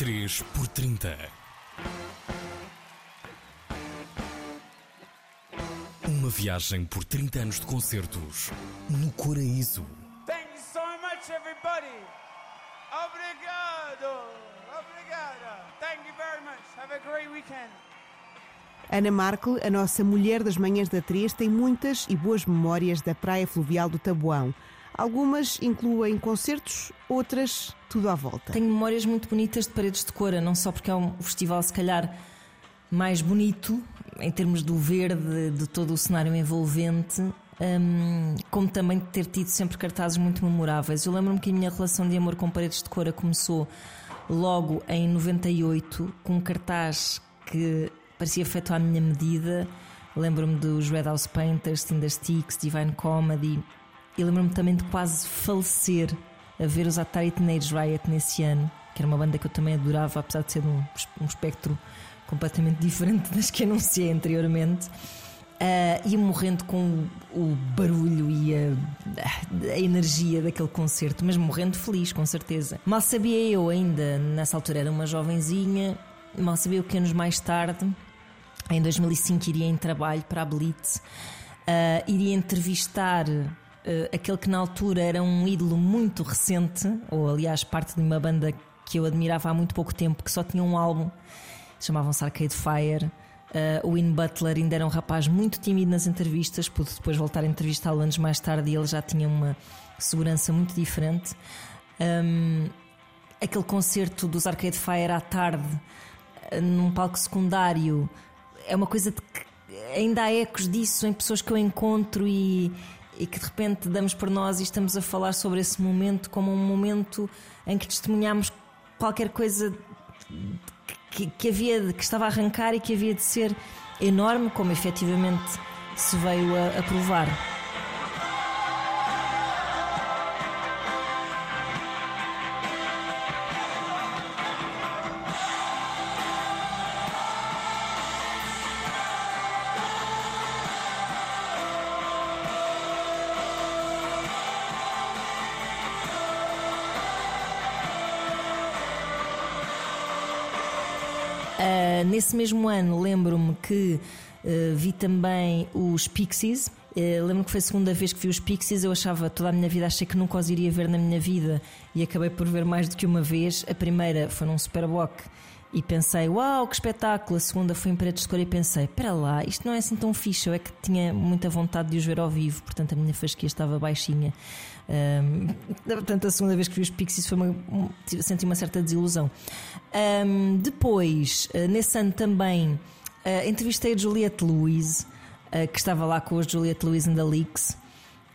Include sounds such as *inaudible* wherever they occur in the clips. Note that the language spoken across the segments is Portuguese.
3 por 30 Uma viagem por 30 anos de concertos no Coraíso. Thank you so much, everybody. Obrigado. Obrigada. Thank you very much. Have a great weekend. Ana Markel, a nossa mulher das manhãs da 3, tem muitas e boas memórias da Praia Fluvial do Taboão. Algumas incluem concertos, outras tudo à volta. Tenho memórias muito bonitas de Paredes de Cora, não só porque é um festival, se calhar, mais bonito, em termos do verde, de todo o cenário envolvente, hum, como também de ter tido sempre cartazes muito memoráveis. Eu lembro-me que a minha relação de amor com Paredes de Cora começou logo em 98, com um cartaz que parecia feito à minha medida. Lembro-me dos Red House Painters, Tinder Sticks, Divine Comedy. E lembro-me também de quase falecer a ver os Atari Teenage Riot nesse ano, que era uma banda que eu também adorava, apesar de ser um, um espectro completamente *laughs* diferente das que anunciei anteriormente. Uh, morrendo com o, barulho e a, a, energia daquele concerto, mas morrendo feliz, com certeza. Mal sabia eu ainda, nessa altura era uma jovenzinha, mal sabia o que anos mais tarde, em 2005, iria em trabalho para a Blitz, uh, iria entrevistar aquele que na altura era um ídolo muito recente, ou aliás parte de uma banda que eu admirava há muito pouco tempo, que só tinha um álbum, chamavam-se Arcade Fire. Uh, o Win Butler ainda era um rapaz muito tímido nas entrevistas, pude depois voltar a entrevistá-lo anos mais tarde e ele já tinha uma segurança muito diferente. Um, aquele concerto dos Arcade Fire à tarde, uh, num palco secundário, é uma coisa de que ainda há ecos disso em pessoas que eu encontro e, e que de repente damos por nós e estamos a falar sobre esse momento como um momento em que testemunhamos qualquer coisa que, que havia que estava a arrancar e que havia de ser enorme, como efetivamente se veio a, a provar. Uh, nesse mesmo ano, lembro-me que uh, vi também os Pixies. Uh, lembro-me que foi a segunda vez que vi os Pixies. Eu achava toda a minha vida, achei que nunca os iria ver na minha vida e acabei por ver mais do que uma vez. A primeira foi num Superboc e pensei, uau, que espetáculo! A segunda foi em Paredes de Cor e pensei, espera lá, isto não é assim tão fixe. Eu é que tinha muita vontade de os ver ao vivo, portanto a minha fasquia estava baixinha. Um, portanto, a segunda vez que vi os Pixies foi uma, senti uma certa desilusão. Um, depois, uh, nesse ano também, uh, entrevistei a Juliette Lewis, que estava lá com a Juliette Lewis and the Leaks.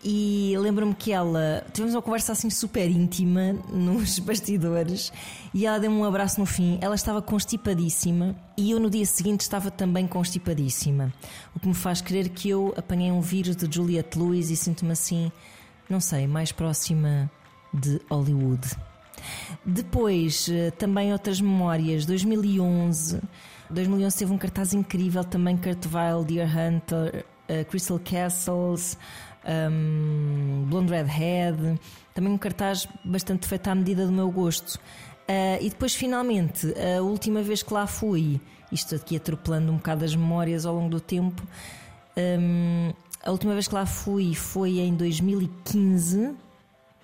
E lembro-me que ela tivemos uma conversa assim super íntima *laughs* nos bastidores e ela deu-me um abraço no fim. Ela estava constipadíssima e eu no dia seguinte estava também constipadíssima. O que me faz crer que eu apanhei um vírus de Juliette Lewis e sinto-me assim, não sei, mais próxima de Hollywood. Depois, eh, também outras memórias. 2011. 2011 teve um cartaz incrível também: Weill, Deer Hunter, uh, Crystal Castles um, Blonde Redhead, também um cartaz bastante feito à medida do meu gosto. Uh, e depois, finalmente, a última vez que lá fui, isto aqui atropelando um bocado as memórias ao longo do tempo, um, a última vez que lá fui foi em 2015.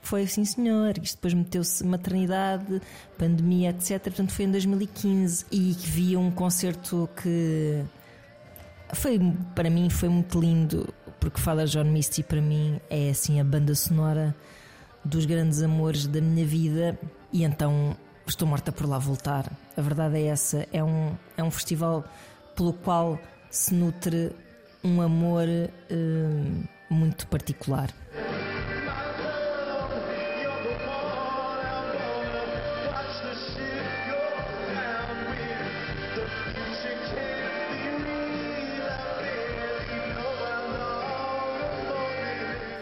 Foi assim, senhor. Isto depois meteu-se maternidade, pandemia, etc. Portanto, foi em 2015 e vi um concerto que foi para mim foi muito lindo porque Father John Misty para mim é assim a banda sonora dos grandes amores da minha vida e então estou morta por lá voltar. A verdade é essa, é um, é um festival pelo qual se nutre um amor uh, muito particular.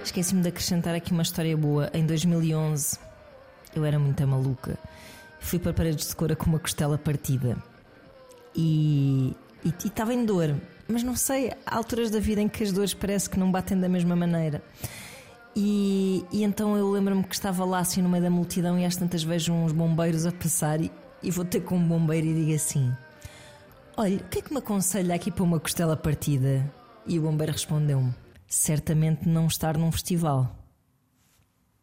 Esqueci-me de acrescentar aqui uma história boa. Em 2011, eu era muito maluca. Fui para Paredes de Cora com uma costela partida. E estava em dor. Mas não sei, há alturas da vida em que as dores parece que não batem da mesma maneira. E, e então eu lembro-me que estava lá assim no meio da multidão e às tantas vejo uns bombeiros a passar e, e vou ter com um bombeiro e digo assim: Olha, o que é que me aconselha aqui para uma costela partida? E o bombeiro respondeu-me: Certamente não estar num festival.